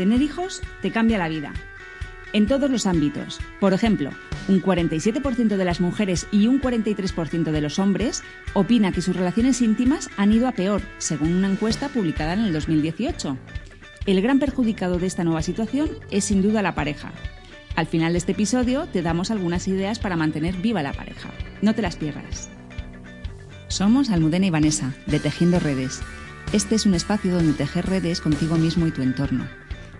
Tener hijos te cambia la vida. En todos los ámbitos. Por ejemplo, un 47% de las mujeres y un 43% de los hombres opina que sus relaciones íntimas han ido a peor, según una encuesta publicada en el 2018. El gran perjudicado de esta nueva situación es sin duda la pareja. Al final de este episodio te damos algunas ideas para mantener viva la pareja. No te las pierdas. Somos Almudena y Vanessa, de Tejiendo Redes. Este es un espacio donde tejer redes contigo mismo y tu entorno.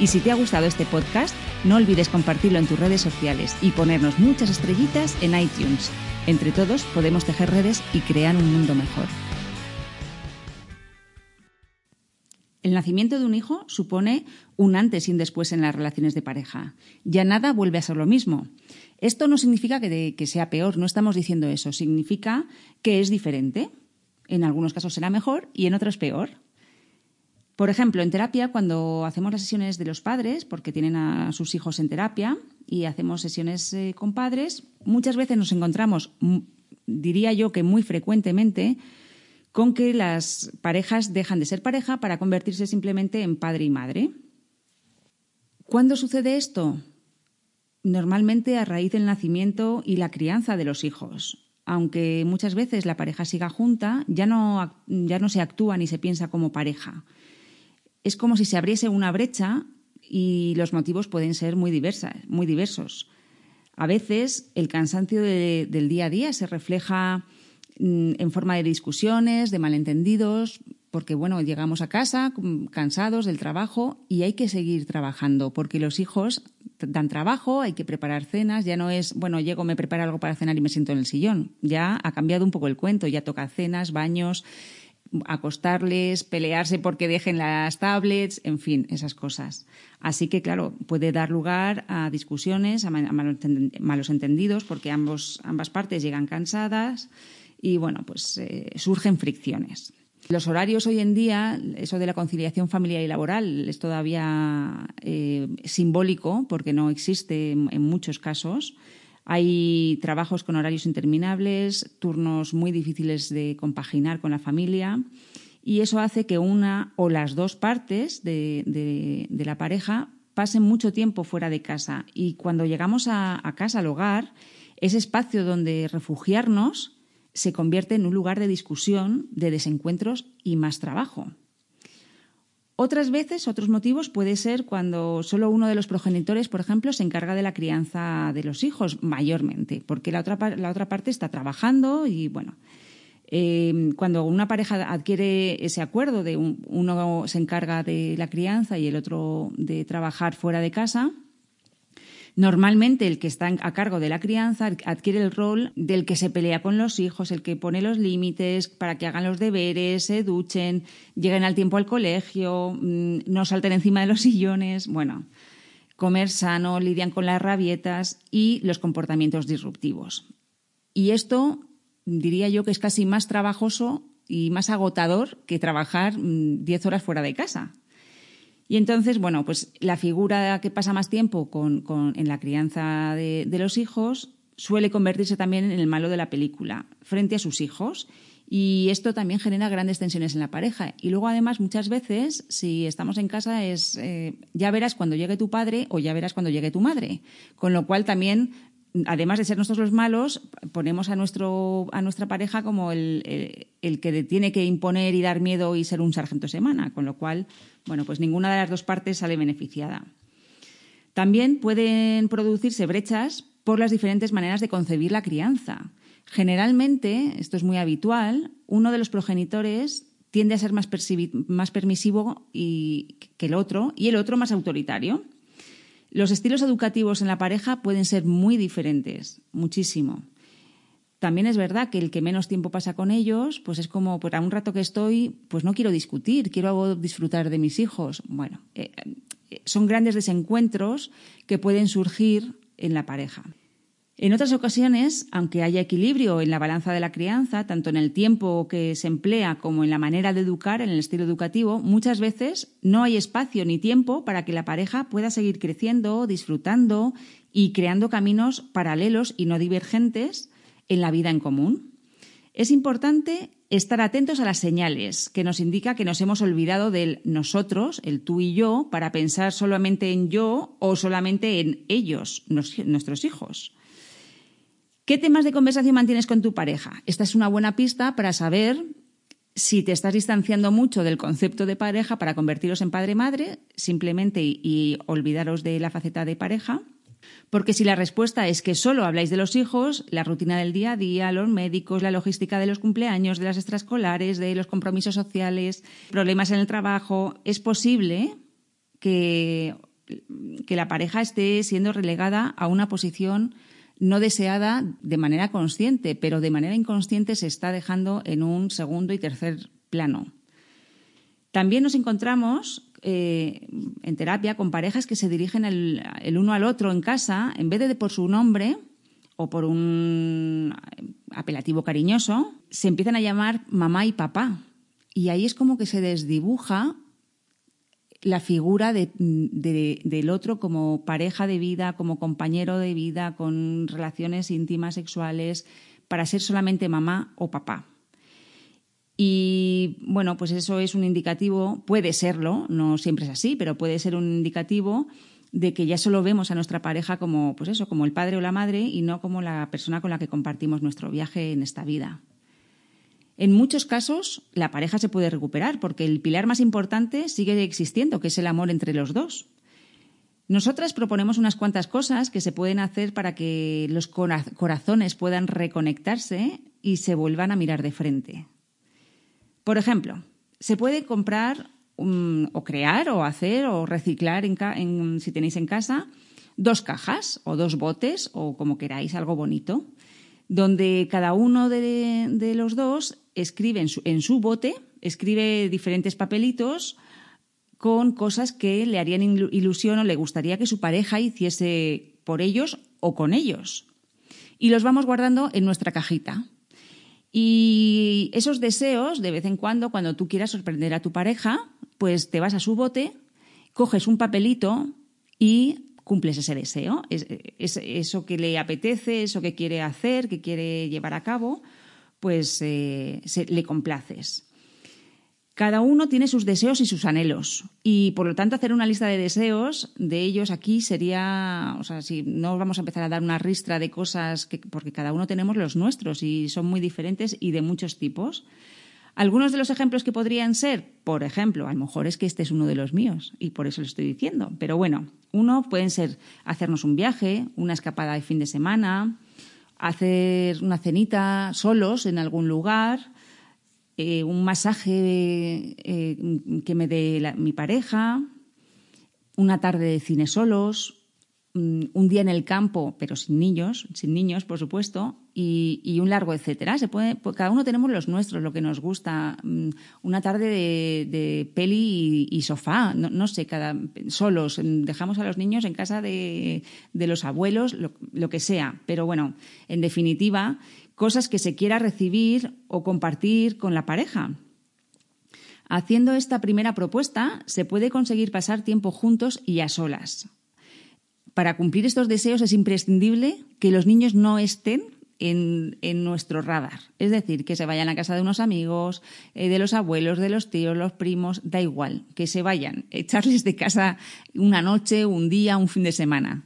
Y si te ha gustado este podcast, no olvides compartirlo en tus redes sociales y ponernos muchas estrellitas en iTunes. Entre todos podemos tejer redes y crear un mundo mejor. El nacimiento de un hijo supone un antes y un después en las relaciones de pareja. Ya nada vuelve a ser lo mismo. Esto no significa que, sea peor, no estamos diciendo eso, significa que es diferente. En algunos casos será mejor y en otros peor. Por ejemplo, en terapia, cuando hacemos las sesiones de los padres, porque tienen a sus hijos en terapia, y hacemos sesiones eh, con padres, muchas veces nos encontramos, diría yo que muy frecuentemente, con que las parejas dejan de ser pareja para convertirse simplemente en padre y madre. ¿Cuándo sucede esto? Normalmente a raíz del nacimiento y la crianza de los hijos. Aunque muchas veces la pareja siga junta, ya no, ya no se actúa ni se piensa como pareja. Es como si se abriese una brecha y los motivos pueden ser muy, diversas, muy diversos. A veces el cansancio del día a día se refleja Mm, en forma de discusiones, de malentendidos, porque bueno, llegamos a casa cansados del trabajo y hay que seguir trabajando, porque los hijos dan trabajo, hay que preparar cenas, ya no es, bueno, llego, me preparo algo para cenar y me siento en el sillón. Ya ha cambiado un poco el cuento, ya toca cenas, baños, acostarles, pelearse porque dejen las tablets, en fin, esas cosas. Así que, claro, puede dar lugar a discusiones, a malos entendidos, porque ambos, ambas partes llegan cansadas y bueno, pues eh, surgen fricciones. Los horarios hoy en día, eso de la conciliación familiar y laboral es todavía eh, simbólico porque no existe en, muchos casos. Hay trabajos con horarios interminables, turnos muy difíciles de compaginar con la familia y eso hace que una o las dos partes de, la pareja pasen mucho tiempo fuera de casa y cuando llegamos a, a casa, al hogar, ese espacio donde refugiarnos se convierte en un lugar de discusión, de desencuentros y más trabajo. Otras veces, otros motivos puede ser cuando solo uno de los progenitores, por ejemplo, se encarga de la crianza de los hijos, mayormente, porque la otra, la otra parte está trabajando y, bueno, eh, cuando una pareja adquiere ese acuerdo de uno se encarga de la crianza y el otro de trabajar fuera de casa, Normalmente el que está a cargo de la crianza adquiere el rol del que se pelea con los hijos, el que pone los límites para que hagan los deberes, se duchen, lleguen al tiempo al colegio, mm, no salten encima de los sillones, bueno, comer sano, lidian con las rabietas y los comportamientos disruptivos. Y esto diría yo que es casi más trabajoso y más agotador que trabajar 10 mm, horas fuera de casa. Y entonces, bueno, pues la figura que pasa más tiempo con, en la crianza de, los hijos suele convertirse también en el malo de la película frente a sus hijos. Y esto también genera grandes tensiones en la pareja. Y luego, además, muchas veces, si estamos en casa, es eh, ya verás cuando llegue tu padre o ya verás cuando llegue tu madre. Con lo cual también además de ser nosotros los malos, ponemos a, nuestro, a nuestra pareja como el, que tiene que imponer y dar miedo y ser un sargento semana, con lo cual, bueno, pues ninguna de las dos partes sale beneficiada. También pueden producirse brechas por las diferentes maneras de concebir la crianza. Generalmente, esto es muy habitual, uno de los progenitores tiende a ser más, más permisivo que el otro y el otro más autoritario. Los estilos educativos en la pareja pueden ser muy diferentes, muchísimo. También es verdad que el que menos tiempo pasa con ellos, pues es como, por un rato que estoy, pues no quiero discutir, quiero disfrutar de mis hijos. Bueno, eh, eh, son grandes desencuentros que pueden surgir en la pareja. En otras ocasiones, aunque haya equilibrio en la balanza de la crianza, tanto en el tiempo que se emplea como en la manera de educar, en el estilo educativo, muchas veces no hay espacio ni tiempo para que la pareja pueda seguir creciendo, disfrutando y creando caminos paralelos y no divergentes en la vida en común. Es importante estar atentos a las señales que nos indica que nos hemos olvidado del nosotros, el tú y yo, para pensar solamente en yo o solamente en ellos, nuestros hijos. ¿Qué temas de conversación mantienes con tu pareja? Esta es una buena pista para saber si te estás distanciando mucho del concepto de pareja para convertiros en padre-madre, simplemente y, olvidaros de la faceta de pareja. Porque si la respuesta es que solo habláis de los hijos, la rutina del día a día, los médicos, la logística de los cumpleaños, de las extraescolares, de los compromisos sociales, problemas en el trabajo, es posible que, que la pareja esté siendo relegada a una posición no deseada de manera consciente, pero de manera inconsciente se está dejando en un segundo y tercer plano. También nos encontramos eh, en terapia con parejas que se dirigen el, uno al otro en casa, en vez de por su nombre o por un apelativo cariñoso, se empiezan a llamar mamá y papá. Y ahí es como que se desdibuja la figura del otro como pareja de vida, como compañero de vida, con relaciones íntimas sexuales, para ser solamente mamá o papá. Y bueno, pues eso es un indicativo, puede serlo, no siempre es así, pero puede ser un indicativo de que ya solo vemos a nuestra pareja como, pues eso, como el padre o la madre y no como la persona con la que compartimos nuestro viaje en esta vida. En muchos casos, la pareja se puede recuperar porque el pilar más importante sigue existiendo, que es el amor entre los dos. Nosotras proponemos unas cuantas cosas que se pueden hacer para que los corazones puedan reconectarse y se vuelvan a mirar de frente. Por ejemplo, se puede comprar o crear o hacer o reciclar si tenéis en casa dos cajas o dos botes o como queráis, algo bonito donde cada uno de, los dos escribe en su, bote, escribe diferentes papelitos con cosas que le harían ilusión o le gustaría que su pareja hiciese por ellos o con ellos. Y los vamos guardando en nuestra cajita. Y esos deseos, de vez en cuando, cuando tú quieras sorprender a tu pareja, pues te vas a su bote, coges un papelito y cumples ese deseo, es, eso que le apetece, eso que quiere hacer, que quiere llevar a cabo, pues eh, le complaces. Cada uno tiene sus deseos y sus anhelos y por lo tanto hacer una lista de deseos de ellos aquí sería, o sea, si no vamos a empezar a dar una ristra de cosas que, porque cada uno tenemos los nuestros y son muy diferentes y de muchos tipos. Algunos de los ejemplos que podrían ser, por ejemplo, a lo mejor es que este es uno de los míos y por eso lo estoy diciendo, pero bueno, uno pueden ser hacernos un viaje, una escapada de fin de semana, hacer una cenita solos en algún lugar, eh, un masaje eh, que me dé mi pareja, una tarde de cine solos, un día en el campo, pero sin niños, sin niños, por supuesto, y, un largo etcétera. Se puede, pues cada uno tenemos los nuestros, lo que nos gusta. Mm, una tarde de, peli y, sofá, no, sé, cada solos. Dejamos a los niños en casa de, los abuelos, lo, lo que sea. Pero bueno, en definitiva, cosas que se quiera recibir o compartir con la pareja. Haciendo esta primera propuesta, se puede conseguir pasar tiempo juntos y a solas para cumplir estos deseos es imprescindible que los niños no estén en, nuestro radar. Es decir, que se vayan a casa de unos amigos, eh, de los abuelos, de los tíos, los primos, da igual, que se vayan, echarles de casa una noche, un día, un fin de semana.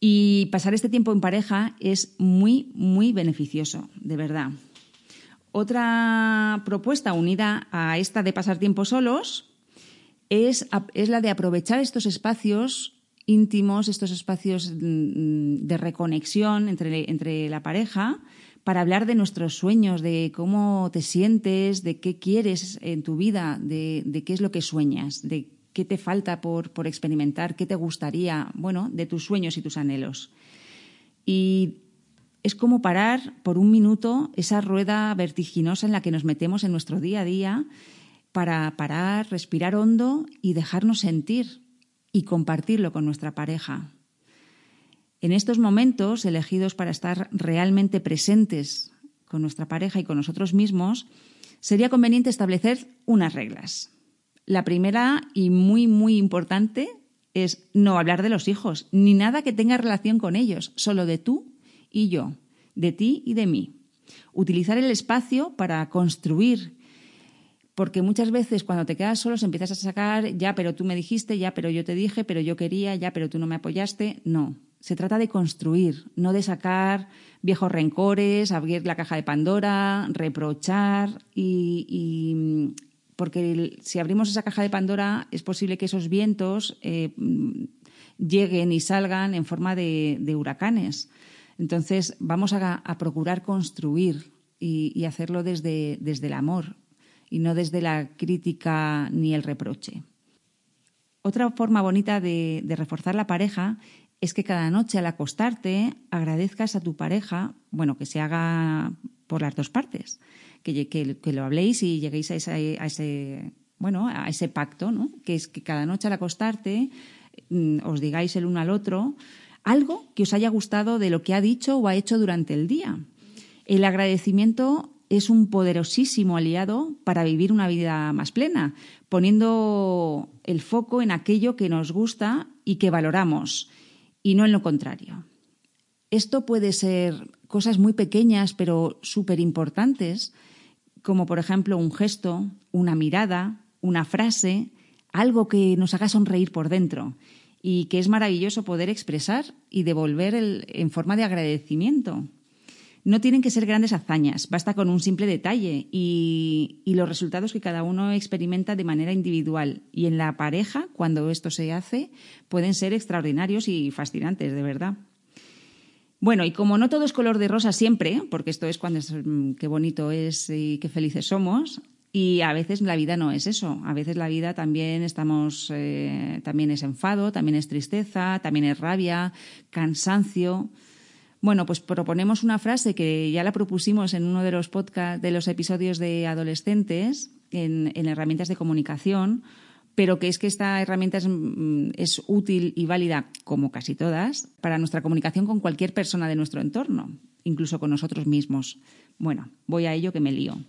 Y pasar este tiempo en pareja es muy, muy beneficioso, de verdad. Otra propuesta unida a esta de pasar tiempo solos es, es la de aprovechar estos espacios íntimos, estos espacios mm, de reconexión entre, entre la pareja, para hablar de nuestros sueños, de cómo te sientes, de qué quieres en tu vida, de, qué es lo que sueñas, de qué te falta por, por, experimentar, qué te gustaría, bueno, de tus sueños y tus anhelos. Y es como parar por un minuto esa rueda vertiginosa en la que nos metemos en nuestro día a día para parar, respirar hondo y dejarnos sentir y compartirlo con nuestra pareja. En estos momentos elegidos para estar realmente presentes con nuestra pareja y con nosotros mismos, sería conveniente establecer unas reglas. La primera y muy, muy importante es no hablar de los hijos, ni nada que tenga relación con ellos, solo de tú y yo, de ti y de mí. Utilizar el espacio para construir, porque muchas veces cuando te quedas solo empiezas a sacar, ya, pero tú me dijiste, ya, pero yo te dije, pero yo quería, ya, pero tú no me apoyaste. No, se trata de construir, no de sacar viejos rencores, abrir la caja de Pandora, reprochar y, porque si abrimos esa caja de Pandora es posible que esos vientos eh, lleguen y salgan en forma de, huracanes. Entonces vamos a, procurar construir y, hacerlo desde, desde el amor y no desde la crítica ni el reproche. Otra forma bonita de, reforzar la pareja es que cada noche al acostarte agradezcas a tu pareja, bueno, que se haga por las dos partes, que, que, lo habléis y lleguéis a, ese, bueno, a ese pacto, ¿no? Que es que cada noche al acostarte mm, os digáis el uno al otro algo que os haya gustado de lo que ha dicho o ha hecho durante el día. El agradecimiento es un poderosísimo aliado para vivir una vida más plena, poniendo el foco en aquello que nos gusta y que valoramos y no en lo contrario. Esto puede ser cosas muy pequeñas pero súper importantes, como por ejemplo un gesto, una mirada, una frase, algo que nos haga sonreír por dentro y que es maravilloso poder expresar y devolver en forma de agradecimiento. No tienen que ser grandes hazañas, basta con un simple detalle y, los resultados que cada uno experimenta de manera individual. Y en la pareja, cuando esto se hace, pueden ser extraordinarios y fascinantes, de verdad. Bueno, y como no todo es color de rosa siempre, porque esto es cuando es, mm, qué bonito es y qué felices somos, y a veces la vida no es eso. A veces la vida también estamos, eh, también es enfado, también es tristeza, también es rabia, cansancio. Bueno, pues proponemos una frase que ya la propusimos en uno de los podcasts, de los episodios de adolescentes, en, herramientas de comunicación, pero que es que esta herramienta es, mm, es, útil y válida, como casi todas, para nuestra comunicación con cualquier persona de nuestro entorno, incluso con nosotros mismos. Bueno, voy a ello que me lío.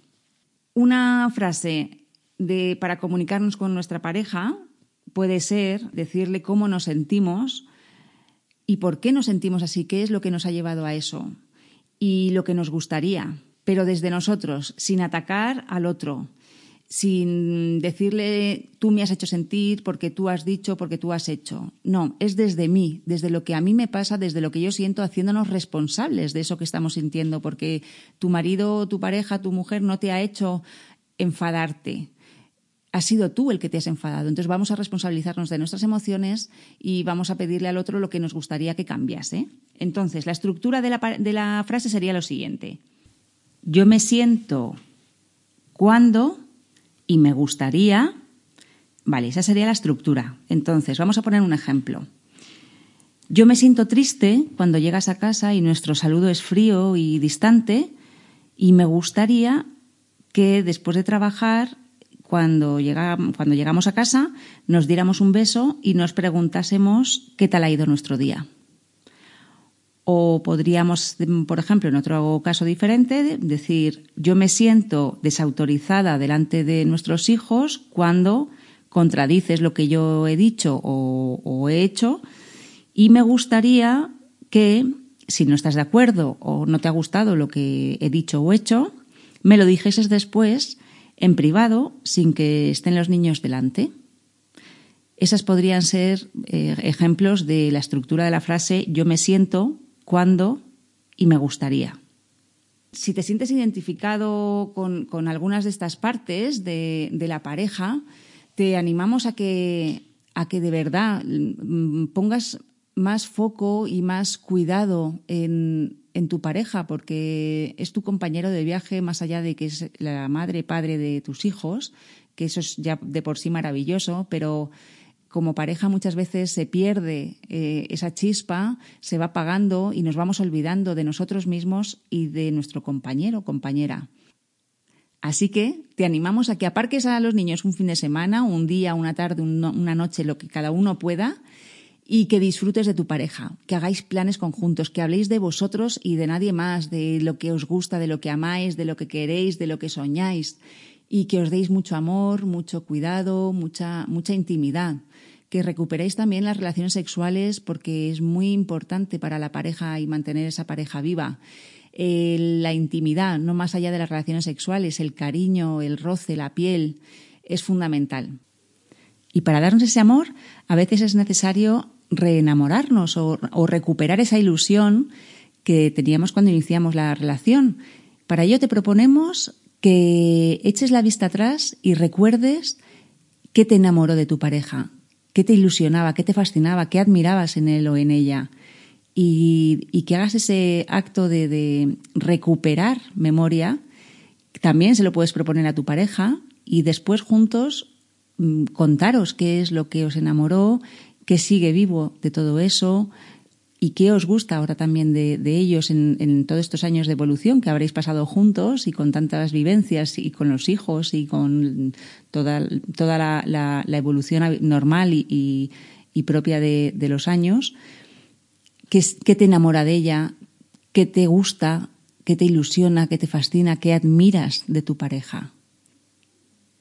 Una frase de, para comunicarnos con nuestra pareja puede ser decirle cómo nos sentimos y por qué nos sentimos así, qué es lo que nos ha llevado a eso y lo que nos gustaría, pero desde nosotros, sin atacar al otro, sin decirle tú me has hecho sentir porque tú has dicho, porque tú has hecho. No, es desde mí, desde lo que a mí me pasa, desde lo que yo siento, haciéndonos responsables de eso que estamos sintiendo, porque tu marido, tu pareja, tu mujer no te ha hecho enfadarte, has sido tú el que te has enfadado. Entonces vamos a responsabilizarnos de nuestras emociones y vamos a pedirle al otro lo que nos gustaría que cambiase. Entonces, la estructura de la, de la frase sería lo siguiente. Yo me siento cuando y me gustaría... Vale, esa sería la estructura. Entonces, vamos a poner un ejemplo. Yo me siento triste cuando llegas a casa y nuestro saludo es frío y distante y me gustaría que después de trabajar cuando, cuando llegamos a casa nos diéramos un beso y nos preguntásemos qué tal ha ido nuestro día. O podríamos, por ejemplo, en otro caso diferente, decir, yo me siento desautorizada delante de nuestros hijos cuando contradices lo que yo he dicho o, o he hecho y me gustaría que, si no estás de acuerdo o no te ha gustado lo que he dicho o hecho, me lo dijeses después en privado sin que estén los niños delante. Esas podrían ser eh, ejemplos de la estructura de la frase yo me siento cuando y me gustaría. Si te sientes identificado con, algunas de estas partes de, la pareja, te animamos a que, a que de verdad mm, pongas más foco y más cuidado en, en tu pareja, porque es tu compañero de viaje más allá de que es la madre, padre de tus hijos, que eso es ya de por sí maravilloso, pero como pareja muchas veces se pierde eh, esa chispa, se va apagando y nos vamos olvidando de nosotros mismos y de nuestro compañero o compañera. Así que te animamos a que aparques a los niños un fin de semana, un día, una tarde, una noche, lo que cada uno pueda, y que disfrutes de tu pareja, que hagáis planes conjuntos, que habléis de vosotros y de nadie más, de lo que os gusta, de lo que amáis, de lo que queréis, de lo que soñáis y que os deis mucho amor, mucho cuidado, mucha, mucha intimidad. Que recuperéis también las relaciones sexuales porque es muy importante para la pareja y mantener esa pareja viva. Eh, la intimidad, no más allá de las relaciones sexuales, el cariño, el roce, la piel, es fundamental. Y para darnos ese amor, a veces es necesario reenamorarnos o, o recuperar esa ilusión que teníamos cuando iniciamos la relación. Para ello te proponemos que eches la vista atrás y recuerdes qué te enamoró de tu pareja, qué te ilusionaba, qué te fascinaba, qué admirabas en él o en ella. Y, que hagas ese acto de, recuperar memoria, también se lo puedes proponer a tu pareja y después juntos mm, contaros qué es lo que os enamoró, qué sigue vivo de todo eso, y qué os gusta ahora también de, ellos en, todos estos años de evolución que habréis pasado juntos y con tantas vivencias y con los hijos y con toda, toda la, evolución normal y, propia de, los años. ¿Qué, ¿Qué te enamora de ella? ¿Qué te gusta? ¿Qué te ilusiona? ¿Qué te fascina? ¿Qué admiras de tu pareja?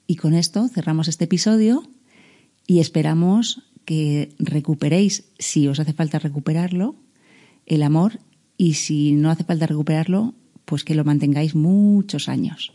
Y con esto cerramos este episodio y esperamos que recuperéis, si os hace falta recuperarlo, el amor y si no hace falta recuperarlo, pues que lo mantengáis muchos años.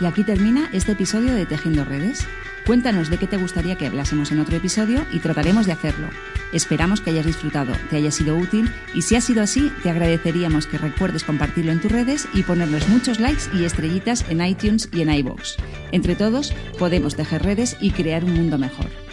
Y aquí termina este episodio de Tejiendo Redes. Cuéntanos de qué te gustaría que hablásemos en otro episodio y trataremos de hacerlo. Esperamos que hayas disfrutado, te haya sido útil y si ha sido así, te agradeceríamos que recuerdes compartirlo en tus redes y ponernos muchos likes y estrellitas en iTunes y en iVoox. Entre todos, podemos tejer redes y crear un mundo mejor.